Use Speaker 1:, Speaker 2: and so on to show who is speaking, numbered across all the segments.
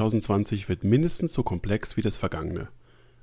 Speaker 1: Jahr 2020 wird mindestens so komplex wie das vergangene.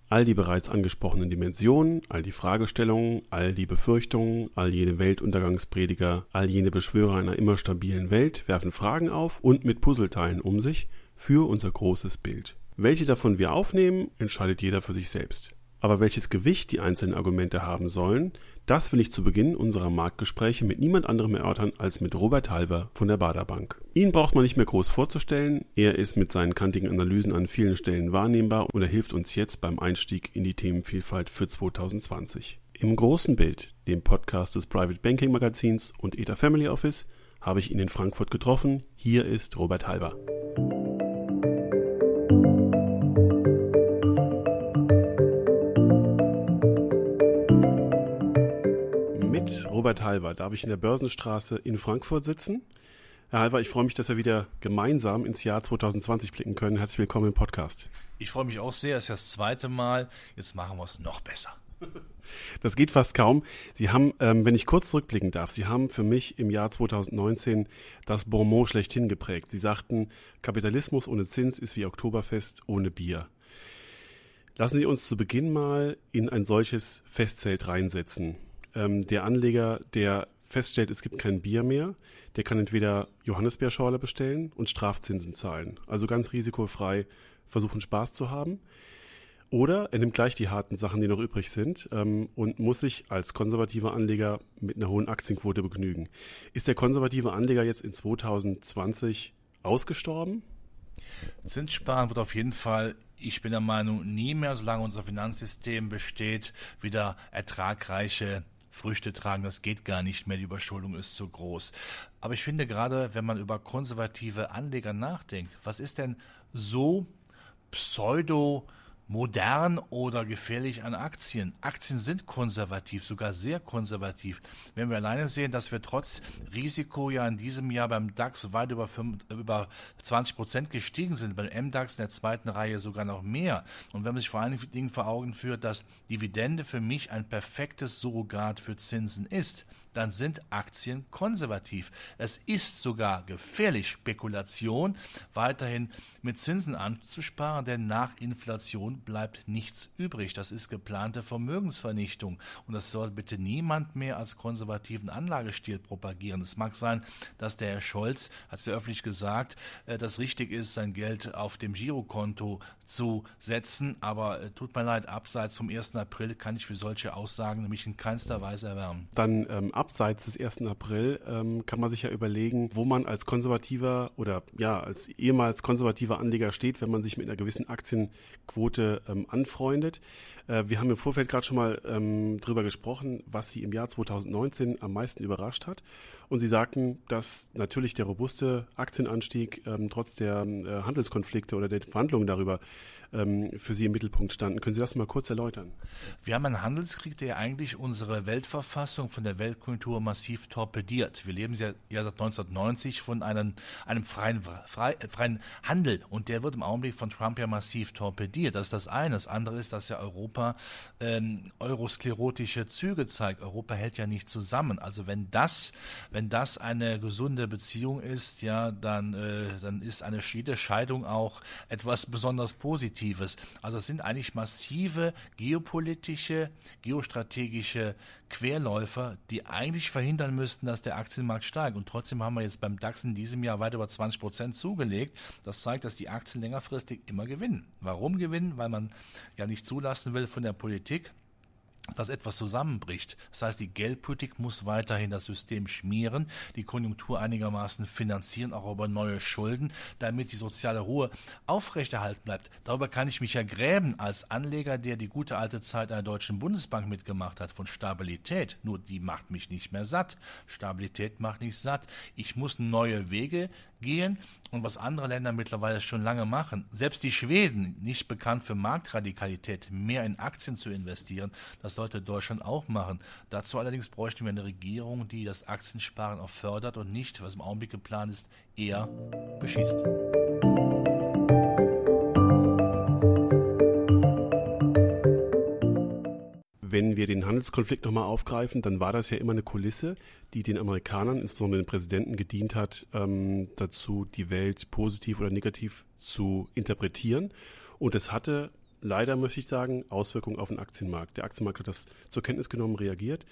Speaker 1: All die bereits angesprochenen Dimensionen, all die Fragestellungen, all die Befürchtungen, all jene Weltuntergangsprediger, all jene Beschwörer einer immer stabilen Welt werfen Fragen auf und mit Puzzleteilen um sich für unser großes Bild. Welche davon wir aufnehmen, entscheidet jeder für sich selbst. Aber welches Gewicht die einzelnen Argumente haben sollen, das will ich zu Beginn unserer Marktgespräche mit niemand anderem erörtern als mit Robert Halver von der Baderbank. Ihn braucht man nicht mehr groß vorzustellen. Er ist mit seinen kantigen Analysen an vielen Stellen wahrnehmbar und er hilft uns jetzt beim Einstieg in die Themenvielfalt für 2020. Im großen Bild, dem Podcast des Private Banking Magazins und ETA Family Office, habe ich ihn in Frankfurt getroffen. Hier ist Robert Halver. Robert Halver darf ich in der Börsenstraße in Frankfurt sitzen. Herr Halver, ich freue mich, dass wir wieder gemeinsam ins Jahr 2020 blicken können. Herzlich willkommen im Podcast.
Speaker 2: Ich freue mich auch sehr. Es ist das zweite Mal. Jetzt machen wir es noch besser.
Speaker 1: Das geht fast kaum. Sie haben, ähm, wenn ich kurz zurückblicken darf, Sie haben für mich im Jahr 2019 das Bonmot schlechthin geprägt. Sie sagten, Kapitalismus ohne Zins ist wie Oktoberfest ohne Bier. Lassen Sie uns zu Beginn mal in ein solches Festzelt reinsetzen ähm, der Anleger, der feststellt, es gibt kein Bier mehr, der kann entweder Johannisbeerschorle bestellen und Strafzinsen zahlen. Also ganz risikofrei versuchen Spaß zu haben. Oder er nimmt gleich die harten Sachen, die noch übrig sind, ähm, und muss sich als konservativer Anleger mit einer hohen Aktienquote begnügen. Ist der konservative Anleger jetzt in 2020 ausgestorben?
Speaker 2: Zinssparen wird auf jeden Fall, ich bin der Meinung, nie mehr, solange unser Finanzsystem besteht, wieder ertragreiche Früchte tragen, das geht gar nicht mehr, die Überschuldung ist zu groß. Aber ich finde gerade, wenn man über konservative Anleger nachdenkt, was ist denn so pseudo modern oder gefährlich an Aktien. Aktien sind konservativ, sogar sehr konservativ. Wenn wir alleine sehen, dass wir trotz Risiko ja in diesem Jahr beim DAX weit über, 5, über 20 Prozent gestiegen sind, beim MDAX in der zweiten Reihe sogar noch mehr. Und wenn man sich vor allen Dingen vor Augen führt, dass Dividende für mich ein perfektes Surrogat für Zinsen ist, dann sind Aktien konservativ. Es ist sogar gefährlich, Spekulation weiterhin mit Zinsen anzusparen, denn nach Inflation bleibt nichts übrig. Das ist geplante Vermögensvernichtung und das soll bitte niemand mehr als konservativen Anlagestil propagieren. Es mag sein, dass der Herr Scholz, hat es ja öffentlich gesagt, äh, dass richtig ist, sein Geld auf dem Girokonto zu setzen, aber äh, tut mir leid, abseits vom 1. April kann ich für solche Aussagen mich in keinster Weise erwärmen.
Speaker 1: Dann ähm, abseits des 1. April ähm, kann man sich ja überlegen, wo man als konservativer oder ja, als ehemals konservativer Anleger steht, wenn man sich mit einer gewissen Aktienquote ähm, anfreundet. Äh, wir haben im Vorfeld gerade schon mal ähm, drüber gesprochen, was Sie im Jahr 2019 am meisten überrascht hat. Und Sie sagten, dass natürlich der robuste Aktienanstieg ähm, trotz der äh, Handelskonflikte oder der Verhandlungen darüber ähm, für Sie im Mittelpunkt standen. Können Sie das mal kurz erläutern?
Speaker 2: Wir haben einen Handelskrieg, der eigentlich unsere Weltverfassung von der Weltkultur massiv torpediert. Wir leben ja, ja seit 1990 von einem, einem freien, frei, freien Handel und der wird im Augenblick von Trump ja massiv torpediert. Das ist das eine. Das andere ist, dass ja Europa ähm, eurosklerotische Züge zeigt. Europa hält ja nicht zusammen. Also wenn das, wenn das eine gesunde Beziehung ist, ja, dann, äh, dann ist eine Scheidung auch etwas besonders Positives. Positives. Also es sind eigentlich massive geopolitische, geostrategische Querläufer, die eigentlich verhindern müssten, dass der Aktienmarkt steigt. Und trotzdem haben wir jetzt beim DAX in diesem Jahr weit über 20 Prozent zugelegt. Das zeigt, dass die Aktien längerfristig immer gewinnen. Warum gewinnen? Weil man ja nicht zulassen will von der Politik, dass etwas zusammenbricht. Das heißt, die Geldpolitik muss weiterhin das System schmieren, die Konjunktur einigermaßen finanzieren, auch über neue Schulden, damit die soziale Ruhe aufrechterhalten bleibt. Darüber kann ich mich ja gräben als Anleger, der die gute alte Zeit einer deutschen Bundesbank mitgemacht hat, von Stabilität. Nur die macht mich nicht mehr satt. Stabilität macht nicht satt. Ich muss neue Wege gehen und was andere Länder mittlerweile schon lange machen. Selbst die Schweden, nicht bekannt für Marktradikalität, mehr in Aktien zu investieren, das sollte Deutschland auch machen. Dazu allerdings bräuchten wir eine Regierung, die das Aktiensparen auch fördert und nicht, was im Augenblick geplant ist, eher beschießt.
Speaker 1: Wenn wir den Handelskonflikt nochmal aufgreifen, dann war das ja immer eine Kulisse, die den Amerikanern, insbesondere den Präsidenten, gedient hat, ähm, dazu die Welt positiv oder negativ zu interpretieren. Und es hatte leider, möchte ich sagen, Auswirkungen auf den Aktienmarkt. Der Aktienmarkt hat das zur Kenntnis genommen, reagiert.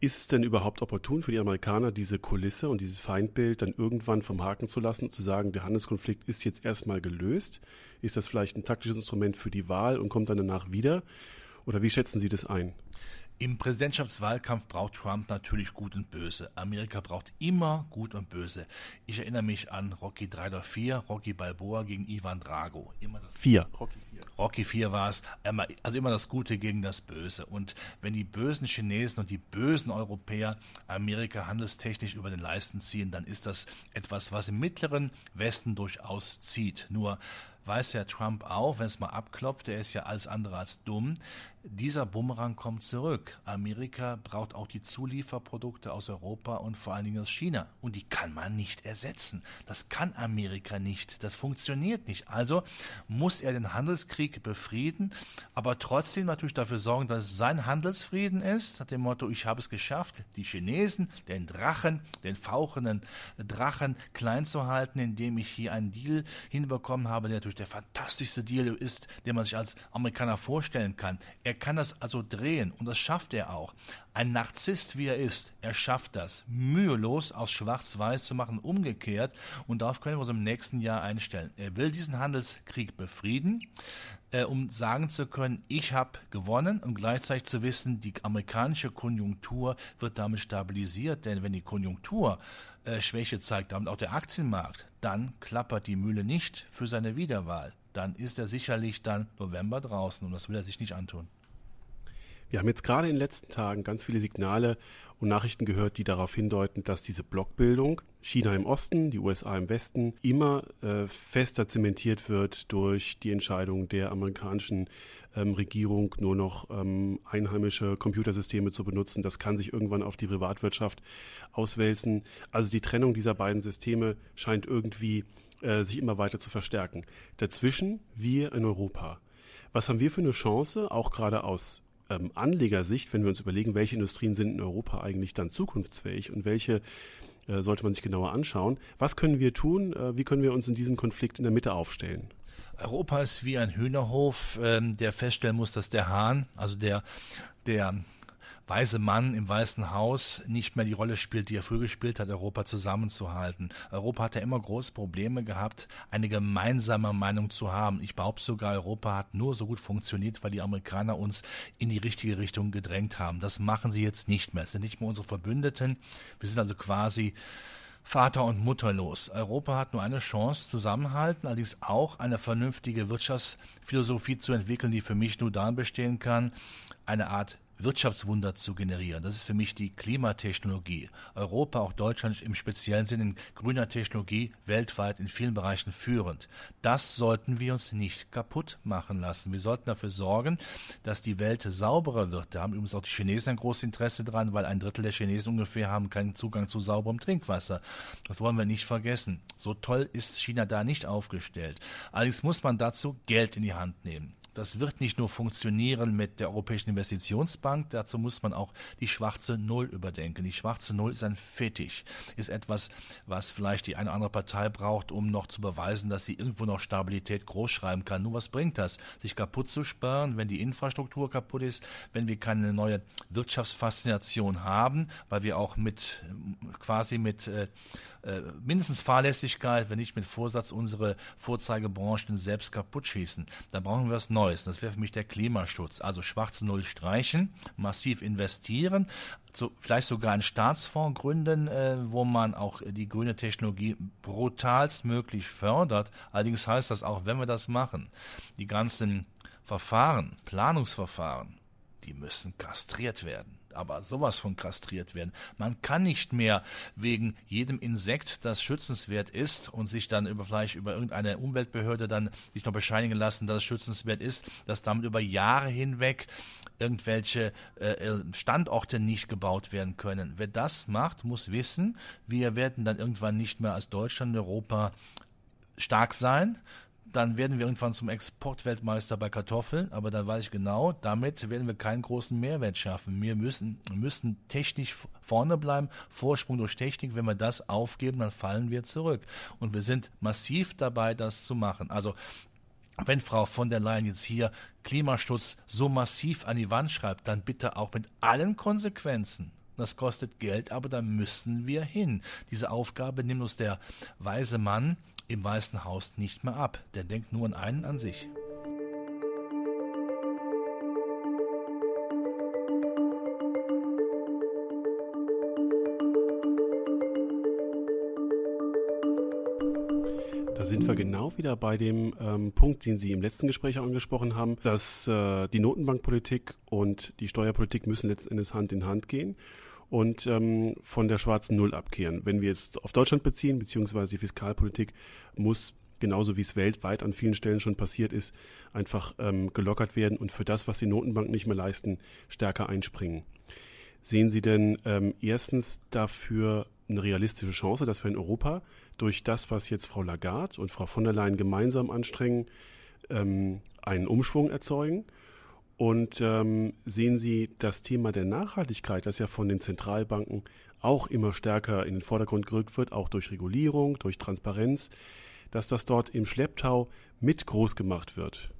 Speaker 1: Ist es denn überhaupt opportun für die Amerikaner, diese Kulisse und dieses Feindbild dann irgendwann vom Haken zu lassen und zu sagen, der Handelskonflikt ist jetzt erstmal gelöst? Ist das vielleicht ein taktisches Instrument für die Wahl und kommt dann danach wieder? Oder wie schätzen Sie das ein?
Speaker 2: Im Präsidentschaftswahlkampf braucht Trump natürlich Gut und Böse. Amerika braucht immer Gut und Böse. Ich erinnere mich an Rocky 3 oder 4, Rocky Balboa gegen Ivan Drago.
Speaker 1: Immer das 4.
Speaker 2: Rocky 4. Rocky 4 war es. Also immer das Gute gegen das Böse. Und wenn die bösen Chinesen und die bösen Europäer Amerika handelstechnisch über den Leisten ziehen, dann ist das etwas, was im mittleren Westen durchaus zieht. Nur weiß Herr Trump auch, wenn es mal abklopft, er ist ja alles andere als dumm, dieser Bumerang kommt zurück. Amerika braucht auch die Zulieferprodukte aus Europa und vor allen Dingen aus China. Und die kann man nicht ersetzen. Das kann Amerika nicht. Das funktioniert nicht. Also muss er den Handelskrieg befrieden, aber trotzdem natürlich dafür sorgen, dass es sein Handelsfrieden ist. Nach dem Motto, ich habe es geschafft, die Chinesen, den Drachen, den fauchenden Drachen klein zu halten, indem ich hier einen Deal hinbekommen habe, der natürlich der fantastischste Deal ist, den man sich als Amerikaner vorstellen kann. Er er kann das also drehen und das schafft er auch. Ein Narzisst, wie er ist, er schafft das, mühelos aus Schwarz-Weiß zu machen, umgekehrt. Und darauf können wir uns im nächsten Jahr einstellen. Er will diesen Handelskrieg befrieden, äh, um sagen zu können, ich habe gewonnen und gleichzeitig zu wissen, die amerikanische Konjunktur wird damit stabilisiert. Denn wenn die Konjunktur äh, Schwäche zeigt, damit auch der Aktienmarkt, dann klappert die Mühle nicht für seine Wiederwahl. Dann ist er sicherlich dann November draußen und das will er sich nicht antun.
Speaker 1: Wir haben jetzt gerade in den letzten Tagen ganz viele Signale und Nachrichten gehört, die darauf hindeuten, dass diese Blockbildung, China im Osten, die USA im Westen, immer äh, fester zementiert wird durch die Entscheidung der amerikanischen ähm, Regierung, nur noch ähm, einheimische Computersysteme zu benutzen. Das kann sich irgendwann auf die Privatwirtschaft auswälzen. Also die Trennung dieser beiden Systeme scheint irgendwie äh, sich immer weiter zu verstärken. Dazwischen wir in Europa. Was haben wir für eine Chance, auch gerade aus ähm, Anlegersicht, wenn wir uns überlegen, welche Industrien sind in Europa eigentlich dann zukunftsfähig und welche äh, sollte man sich genauer anschauen. Was können wir tun? Äh, wie können wir uns in diesem Konflikt in der Mitte aufstellen?
Speaker 2: Europa ist wie ein Hühnerhof, ähm, der feststellen muss, dass der Hahn, also der, der weise Mann im Weißen Haus nicht mehr die Rolle spielt, die er früher gespielt hat, Europa zusammenzuhalten. Europa hat ja immer große Probleme gehabt, eine gemeinsame Meinung zu haben. Ich behaupte sogar, Europa hat nur so gut funktioniert, weil die Amerikaner uns in die richtige Richtung gedrängt haben. Das machen sie jetzt nicht mehr. Es sind nicht mehr unsere Verbündeten. Wir sind also quasi Vater und Mutterlos. Europa hat nur eine Chance, zusammenhalten, allerdings auch eine vernünftige Wirtschaftsphilosophie zu entwickeln, die für mich nur darin bestehen kann, eine Art Wirtschaftswunder zu generieren. Das ist für mich die Klimatechnologie. Europa, auch Deutschland im speziellen Sinne in grüner Technologie weltweit in vielen Bereichen führend. Das sollten wir uns nicht kaputt machen lassen. Wir sollten dafür sorgen, dass die Welt sauberer wird. Da haben übrigens auch die Chinesen ein großes Interesse dran, weil ein Drittel der Chinesen ungefähr haben keinen Zugang zu sauberem Trinkwasser. Das wollen wir nicht vergessen. So toll ist China da nicht aufgestellt. Allerdings muss man dazu Geld in die Hand nehmen. Das wird nicht nur funktionieren mit der Europäischen Investitionsbank, dazu muss man auch die schwarze Null überdenken. Die schwarze Null ist ein Fetisch, ist etwas, was vielleicht die eine oder andere Partei braucht, um noch zu beweisen, dass sie irgendwo noch Stabilität großschreiben kann. Nur was bringt das? Sich kaputt zu sparen, wenn die Infrastruktur kaputt ist, wenn wir keine neue Wirtschaftsfaszination haben, weil wir auch mit quasi mit äh, äh, mindestens Fahrlässigkeit, wenn nicht mit Vorsatz unsere Vorzeigebranchen selbst kaputt schießen. Da brauchen wir was Neues. Neues. Das wäre für mich der Klimaschutz. Also schwarze Null streichen, massiv investieren, so, vielleicht sogar einen Staatsfonds gründen, äh, wo man auch die grüne Technologie brutalst möglich fördert. Allerdings heißt das auch, wenn wir das machen, die ganzen Verfahren, Planungsverfahren, die müssen kastriert werden aber sowas von kastriert werden. Man kann nicht mehr wegen jedem Insekt, das schützenswert ist und sich dann über vielleicht über irgendeine Umweltbehörde dann sich noch bescheinigen lassen, dass es schützenswert ist, dass damit über Jahre hinweg irgendwelche äh, Standorte nicht gebaut werden können. Wer das macht, muss wissen, wir werden dann irgendwann nicht mehr als Deutschland, Europa stark sein dann werden wir irgendwann zum Exportweltmeister bei Kartoffeln, aber da weiß ich genau, damit werden wir keinen großen Mehrwert schaffen. Wir müssen, müssen technisch vorne bleiben, Vorsprung durch Technik. Wenn wir das aufgeben, dann fallen wir zurück. Und wir sind massiv dabei, das zu machen. Also wenn Frau von der Leyen jetzt hier Klimaschutz so massiv an die Wand schreibt, dann bitte auch mit allen Konsequenzen. Das kostet Geld, aber da müssen wir hin. Diese Aufgabe nimmt uns der weise Mann im Weißen Haus nicht mehr ab. Der denkt nur an einen an sich.
Speaker 1: Da sind wir genau wieder bei dem ähm, Punkt, den Sie im letzten Gespräch angesprochen haben, dass äh, die Notenbankpolitik und die Steuerpolitik müssen letzten Endes Hand in Hand gehen und ähm, von der schwarzen Null abkehren. Wenn wir jetzt auf Deutschland beziehen, beziehungsweise die Fiskalpolitik muss genauso wie es weltweit an vielen Stellen schon passiert ist, einfach ähm, gelockert werden und für das, was die Notenbank nicht mehr leisten, stärker einspringen. Sehen Sie denn ähm, erstens dafür eine realistische Chance, dass wir in Europa durch das, was jetzt Frau Lagarde und Frau von der Leyen gemeinsam anstrengen, ähm, einen Umschwung erzeugen? Und ähm, sehen Sie das Thema der Nachhaltigkeit, das ja von den Zentralbanken auch immer stärker in den Vordergrund gerückt wird, auch durch Regulierung, durch Transparenz, dass das dort im Schlepptau mit groß gemacht wird?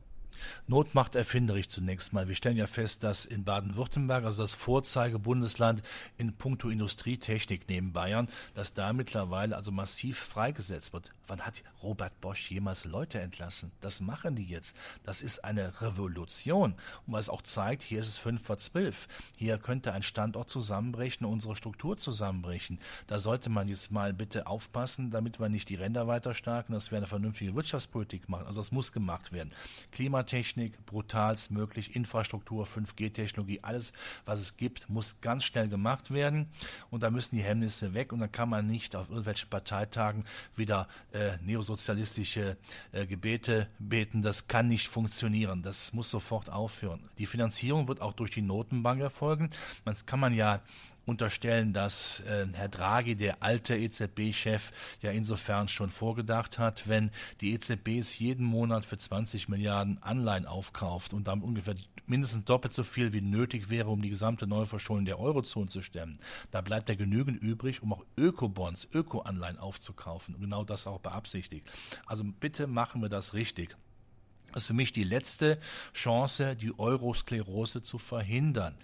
Speaker 2: Not macht erfinderisch zunächst mal. Wir stellen ja fest, dass in Baden-Württemberg, also das Vorzeigebundesland in puncto Industrietechnik neben Bayern, dass da mittlerweile also massiv freigesetzt wird. Wann hat Robert Bosch jemals Leute entlassen? Das machen die jetzt. Das ist eine Revolution. Und was auch zeigt, hier ist es fünf vor zwölf. Hier könnte ein Standort zusammenbrechen, unsere Struktur zusammenbrechen. Da sollte man jetzt mal bitte aufpassen, damit wir nicht die Ränder weiter starken, dass wir eine vernünftige Wirtschaftspolitik machen. Also das muss gemacht werden. Klimathemen Technik, brutalst möglich, Infrastruktur, 5G-Technologie, alles, was es gibt, muss ganz schnell gemacht werden. Und da müssen die Hemmnisse weg. Und dann kann man nicht auf irgendwelchen Parteitagen wieder äh, neosozialistische äh, Gebete beten. Das kann nicht funktionieren. Das muss sofort aufhören. Die Finanzierung wird auch durch die Notenbank erfolgen. Das kann man ja unterstellen, dass äh, Herr Draghi, der alte EZB-Chef, ja insofern schon vorgedacht hat, wenn die EZB es jeden Monat für 20 Milliarden Anleihen aufkauft und damit ungefähr mindestens doppelt so viel wie nötig wäre, um die gesamte Neuverschuldung der Eurozone zu stemmen. Da bleibt ja genügend übrig, um auch Ökobonds, Ökoanleihen aufzukaufen. Und genau das auch beabsichtigt. Also bitte machen wir das richtig. Ist für mich die letzte Chance, die Eurosklerose zu verhindern.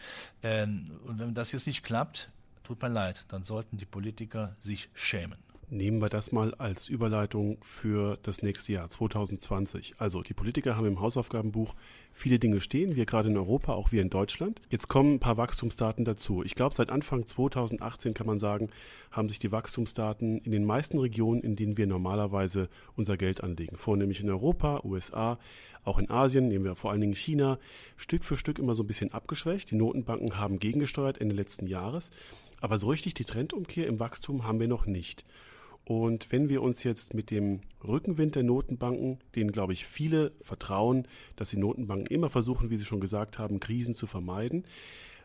Speaker 2: Ähm, und wenn das jetzt nicht klappt, tut mir leid, dann sollten die Politiker sich schämen.
Speaker 1: Nehmen wir das mal als Überleitung für das nächste Jahr 2020. Also die Politiker haben im Hausaufgabenbuch viele Dinge stehen, wir gerade in Europa, auch wir in Deutschland. Jetzt kommen ein paar Wachstumsdaten dazu. Ich glaube, seit Anfang 2018 kann man sagen, haben sich die Wachstumsdaten in den meisten Regionen, in denen wir normalerweise unser Geld anlegen, vornehmlich in Europa, USA, auch in Asien, nehmen wir vor allen Dingen China, Stück für Stück immer so ein bisschen abgeschwächt. Die Notenbanken haben gegengesteuert Ende letzten Jahres. Aber so richtig die Trendumkehr im Wachstum haben wir noch nicht. Und wenn wir uns jetzt mit dem Rückenwind der Notenbanken, denen glaube ich viele vertrauen, dass die Notenbanken immer versuchen, wie Sie schon gesagt haben, Krisen zu vermeiden,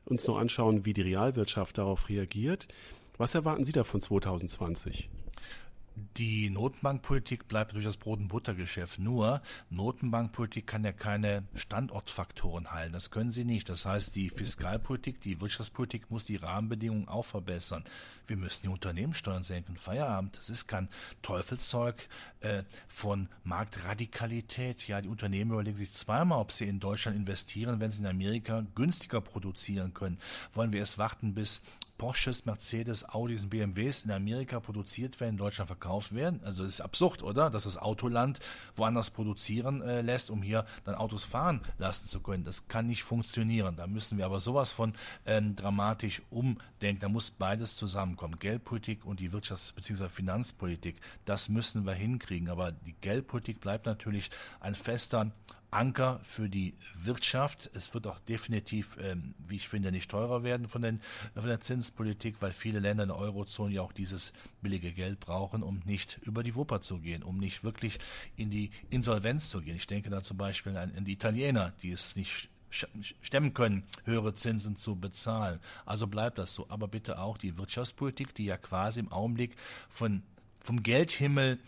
Speaker 1: uns noch anschauen, wie die Realwirtschaft darauf reagiert. Was erwarten Sie da von 2020?
Speaker 2: Die Notenbankpolitik bleibt durch das Brot- und Buttergeschäft. Nur Notenbankpolitik kann ja keine Standortfaktoren heilen. Das können sie nicht. Das heißt, die Fiskalpolitik, die Wirtschaftspolitik muss die Rahmenbedingungen auch verbessern. Wir müssen die Unternehmenssteuern senken. Feierabend. Das ist kein Teufelszeug äh, von Marktradikalität. Ja, die Unternehmen überlegen sich zweimal, ob sie in Deutschland investieren, wenn sie in Amerika günstiger produzieren können. Wollen wir erst warten, bis Porsches, Mercedes, Audis und BMWs in Amerika produziert werden, in Deutschland verkauft werden. Also das ist absurd, oder? Dass das Autoland woanders produzieren äh, lässt, um hier dann Autos fahren lassen zu können. Das kann nicht funktionieren. Da müssen wir aber sowas von ähm, dramatisch umdenken. Da muss beides zusammenkommen. Geldpolitik und die Wirtschafts- bzw. Finanzpolitik. Das müssen wir hinkriegen. Aber die Geldpolitik bleibt natürlich ein fester Anker für die Wirtschaft. Es wird auch definitiv, ähm, wie ich finde, nicht teurer werden von, den, von der Zinspolitik, weil viele Länder in der Eurozone ja auch dieses billige Geld brauchen, um nicht über die Wupper zu gehen, um nicht wirklich in die Insolvenz zu gehen. Ich denke da zum Beispiel an, an die Italiener, die es nicht stemmen können, höhere Zinsen zu bezahlen. Also bleibt das so. Aber bitte auch die Wirtschaftspolitik, die ja quasi im Augenblick von, vom Geldhimmel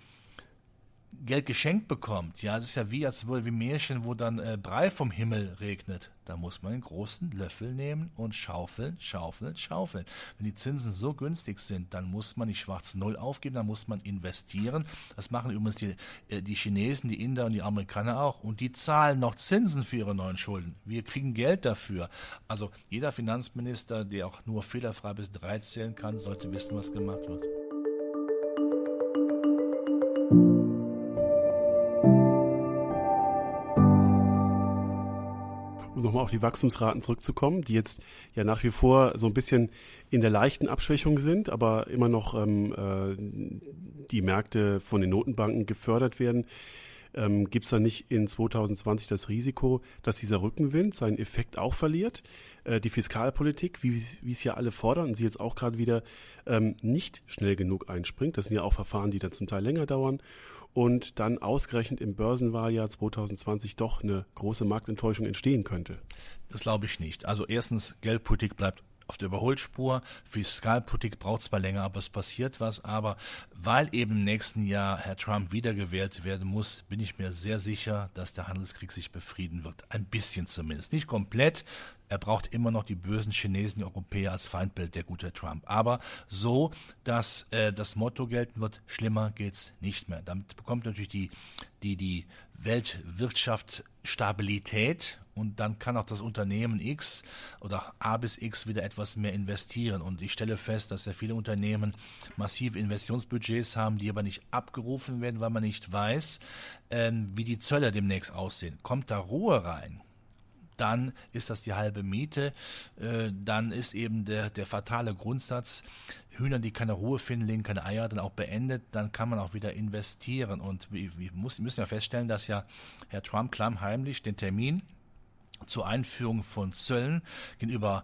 Speaker 2: Geld geschenkt bekommt, ja, es ist ja wie als wie Märchen, wo dann äh, Brei vom Himmel regnet. Da muss man einen großen Löffel nehmen und schaufeln, schaufeln, schaufeln. Wenn die Zinsen so günstig sind, dann muss man die schwarze Null aufgeben, dann muss man investieren. Das machen übrigens die, äh, die Chinesen, die Inder und die Amerikaner auch. Und die zahlen noch Zinsen für ihre neuen Schulden. Wir kriegen Geld dafür. Also jeder Finanzminister, der auch nur fehlerfrei bis drei zählen kann, sollte wissen, was gemacht wird.
Speaker 1: Nochmal auf die Wachstumsraten zurückzukommen, die jetzt ja nach wie vor so ein bisschen in der leichten Abschwächung sind, aber immer noch ähm, äh, die Märkte von den Notenbanken gefördert werden. Ähm, Gibt es da nicht in 2020 das Risiko, dass dieser Rückenwind seinen Effekt auch verliert? Äh, die Fiskalpolitik, wie es ja alle fordern und sie jetzt auch gerade wieder ähm, nicht schnell genug einspringt. Das sind ja auch Verfahren, die dann zum Teil länger dauern und dann ausgerechnet im Börsenwahljahr 2020 doch eine große Marktenttäuschung entstehen könnte?
Speaker 2: Das glaube ich nicht. Also erstens, Geldpolitik bleibt auf der Überholspur. Fiskalpolitik braucht zwar länger, aber es passiert was. Aber weil eben im nächsten Jahr Herr Trump wiedergewählt werden muss, bin ich mir sehr sicher, dass der Handelskrieg sich befrieden wird. Ein bisschen zumindest. Nicht komplett. Er braucht immer noch die bösen Chinesen, die Europäer als Feindbild, der gute Trump. Aber so, dass äh, das Motto gelten wird, schlimmer geht's nicht mehr. Damit bekommt natürlich die, die, die Weltwirtschaft Stabilität und dann kann auch das Unternehmen X oder A bis X wieder etwas mehr investieren. Und ich stelle fest, dass sehr viele Unternehmen massive Investitionsbudgets haben, die aber nicht abgerufen werden, weil man nicht weiß, äh, wie die Zölle demnächst aussehen. Kommt da Ruhe rein? Dann ist das die halbe Miete. Äh, dann ist eben der, der fatale Grundsatz, Hühner, die keine Ruhe finden, legen keine Eier, dann auch beendet, dann kann man auch wieder investieren. Und wir, müssen ja feststellen, dass ja Herr Trump klammheimlich den Termin zur Einführung von Zöllen gegenüber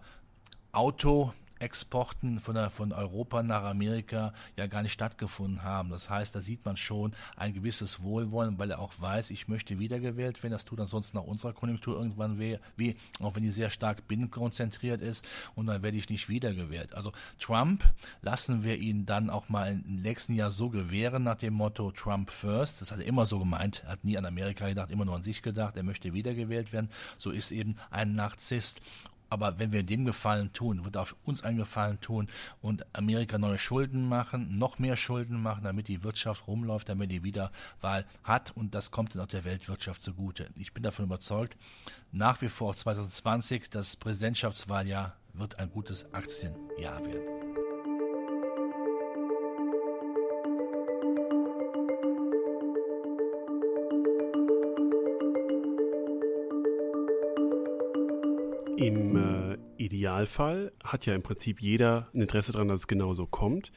Speaker 2: Auto, Exporten von, der, von Europa nach Amerika ja gar nicht stattgefunden haben. Das heißt, da sieht man schon ein gewisses Wohlwollen, weil er auch weiß, ich möchte wiedergewählt werden. Das tut ansonsten nach unserer Konjunktur irgendwann weh, wie, auch wenn die sehr stark binnenkonzentriert ist und dann werde ich nicht wiedergewählt. Also Trump lassen wir ihn dann auch mal im nächsten Jahr so gewähren nach dem Motto Trump first. Das hat er immer so gemeint. Er hat nie an Amerika gedacht, immer nur an sich gedacht. Er möchte wiedergewählt werden. So ist eben ein Narzisst. Aber wenn wir dem Gefallen tun, wird auch uns einen Gefallen tun und Amerika neue Schulden machen, noch mehr Schulden machen, damit die Wirtschaft rumläuft, damit die Wiederwahl hat und das kommt dann auch der Weltwirtschaft zugute. Ich bin davon überzeugt, nach wie vor 2020, das Präsidentschaftswahljahr wird ein gutes Aktienjahr werden.
Speaker 1: Im äh, Idealfall hat ja im Prinzip jeder ein Interesse daran, dass es genauso kommt.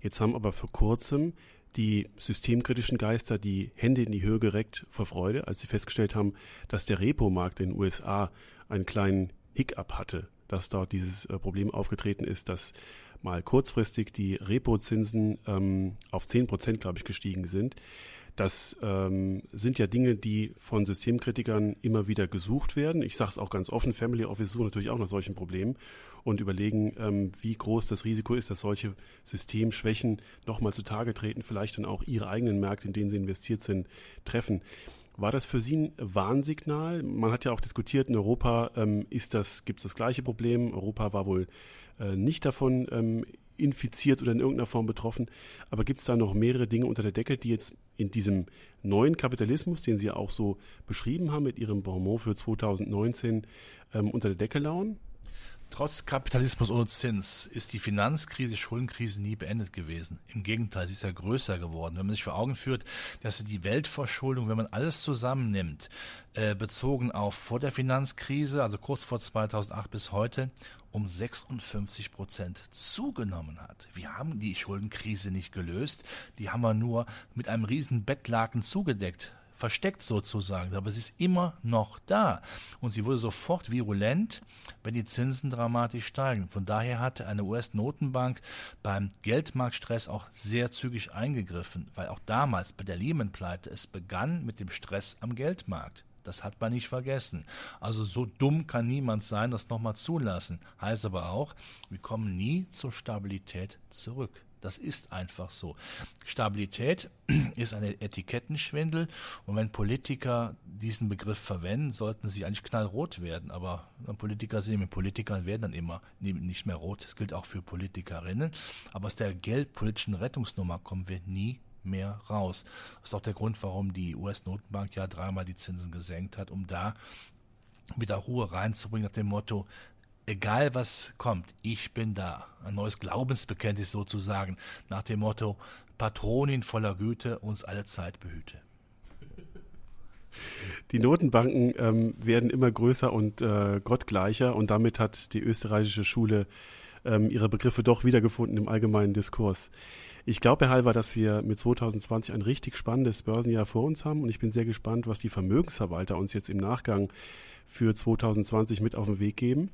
Speaker 1: Jetzt haben aber vor kurzem die systemkritischen Geister die Hände in die Höhe gereckt vor Freude, als sie festgestellt haben, dass der Repo-Markt in den USA einen kleinen Hiccup hatte, dass dort dieses äh, Problem aufgetreten ist, dass mal kurzfristig die Repo-Zinsen ähm, auf 10 Prozent, glaube ich, gestiegen sind. Das ähm, sind ja Dinge, die von Systemkritikern immer wieder gesucht werden. Ich sage es auch ganz offen, Family Office suchen natürlich auch nach solchen Problemen und überlegen, ähm, wie groß das Risiko ist, dass solche Systemschwächen nochmal zutage treten, vielleicht dann auch ihre eigenen Märkte, in denen sie investiert sind, treffen. War das für Sie ein Warnsignal? Man hat ja auch diskutiert, in Europa ähm, das, gibt es das gleiche Problem. Europa war wohl äh, nicht davon ähm, infiziert oder in irgendeiner Form betroffen. Aber gibt es da noch mehrere Dinge unter der Decke, die jetzt in diesem neuen Kapitalismus, den Sie ja auch so beschrieben haben mit Ihrem Bonbon für 2019, ähm, unter der Decke lauern?
Speaker 2: Trotz Kapitalismus ohne Zins ist die Finanzkrise, Schuldenkrise nie beendet gewesen. Im Gegenteil, sie ist ja größer geworden. Wenn man sich vor Augen führt, dass die Weltverschuldung, wenn man alles zusammennimmt, äh, bezogen auf vor der Finanzkrise, also kurz vor 2008 bis heute, um 56 Prozent zugenommen hat. Wir haben die Schuldenkrise nicht gelöst, die haben wir nur mit einem riesen Bettlaken zugedeckt versteckt sozusagen, aber sie ist immer noch da. Und sie wurde sofort virulent, wenn die Zinsen dramatisch steigen. Von daher hatte eine US-Notenbank beim Geldmarktstress auch sehr zügig eingegriffen, weil auch damals bei der Lehman-Pleite es begann mit dem Stress am Geldmarkt. Das hat man nicht vergessen. Also so dumm kann niemand sein, das nochmal zulassen. Heißt aber auch, wir kommen nie zur Stabilität zurück. Das ist einfach so. Stabilität ist ein Etikettenschwindel und wenn Politiker diesen Begriff verwenden, sollten sie eigentlich knallrot werden. Aber Politiker sind mit Politikern werden dann immer nicht mehr rot. Das gilt auch für Politikerinnen. Aber aus der geldpolitischen Rettungsnummer kommen wir nie mehr raus. Das ist auch der Grund, warum die US-Notenbank ja dreimal die Zinsen gesenkt hat, um da wieder Ruhe reinzubringen nach dem Motto, egal was kommt, ich bin da. Ein neues Glaubensbekenntnis sozusagen, nach dem Motto, Patronin voller Güte uns alle Zeit behüte.
Speaker 1: Die Notenbanken ähm, werden immer größer und äh, gottgleicher und damit hat die österreichische Schule ähm, ihre Begriffe doch wiedergefunden im allgemeinen Diskurs. Ich glaube, Herr Halver, dass wir mit 2020 ein richtig spannendes Börsenjahr vor uns haben und ich bin sehr gespannt, was die Vermögensverwalter uns jetzt im Nachgang für 2020 mit auf den Weg geben.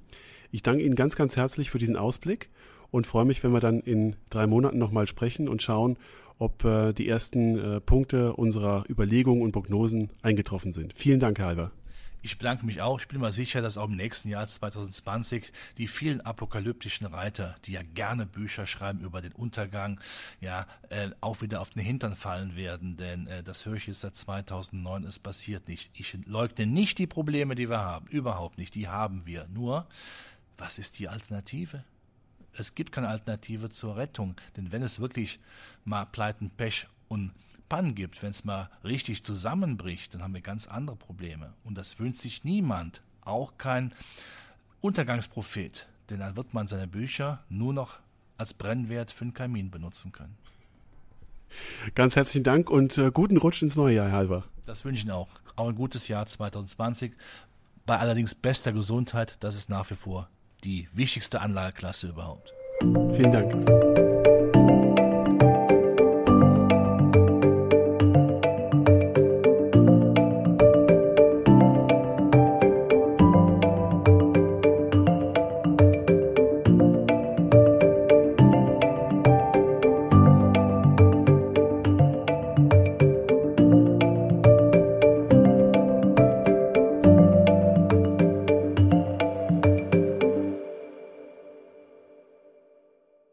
Speaker 1: Ich danke Ihnen ganz, ganz herzlich für diesen Ausblick und freue mich, wenn wir dann in drei Monaten nochmal sprechen und schauen, ob äh, die ersten äh, Punkte unserer Überlegungen und Prognosen eingetroffen sind. Vielen Dank, Herr Halver.
Speaker 2: Ich bedanke mich auch. Ich bin mir sicher, dass auch im nächsten Jahr 2020 die vielen apokalyptischen Reiter, die ja gerne Bücher schreiben über den Untergang, ja, äh, auch wieder auf den Hintern fallen werden. Denn äh, das höre ich jetzt seit 2009, es passiert nicht. Ich leugne nicht die Probleme, die wir haben. Überhaupt nicht. Die haben wir. Nur, was ist die Alternative? Es gibt keine Alternative zur Rettung. Denn wenn es wirklich mal Pleiten, Pech und Pannen gibt, wenn es mal richtig zusammenbricht, dann haben wir ganz andere Probleme. Und das wünscht sich niemand, auch kein Untergangsprophet, denn dann wird man seine Bücher nur noch als Brennwert für den Kamin benutzen können.
Speaker 1: Ganz herzlichen Dank und äh, guten Rutsch ins neue Jahr, Herr Halber.
Speaker 2: Das wünsche ich Ihnen auch. Auch ein gutes Jahr 2020. Bei allerdings bester Gesundheit, das ist nach wie vor die wichtigste Anlageklasse überhaupt.
Speaker 1: Vielen Dank.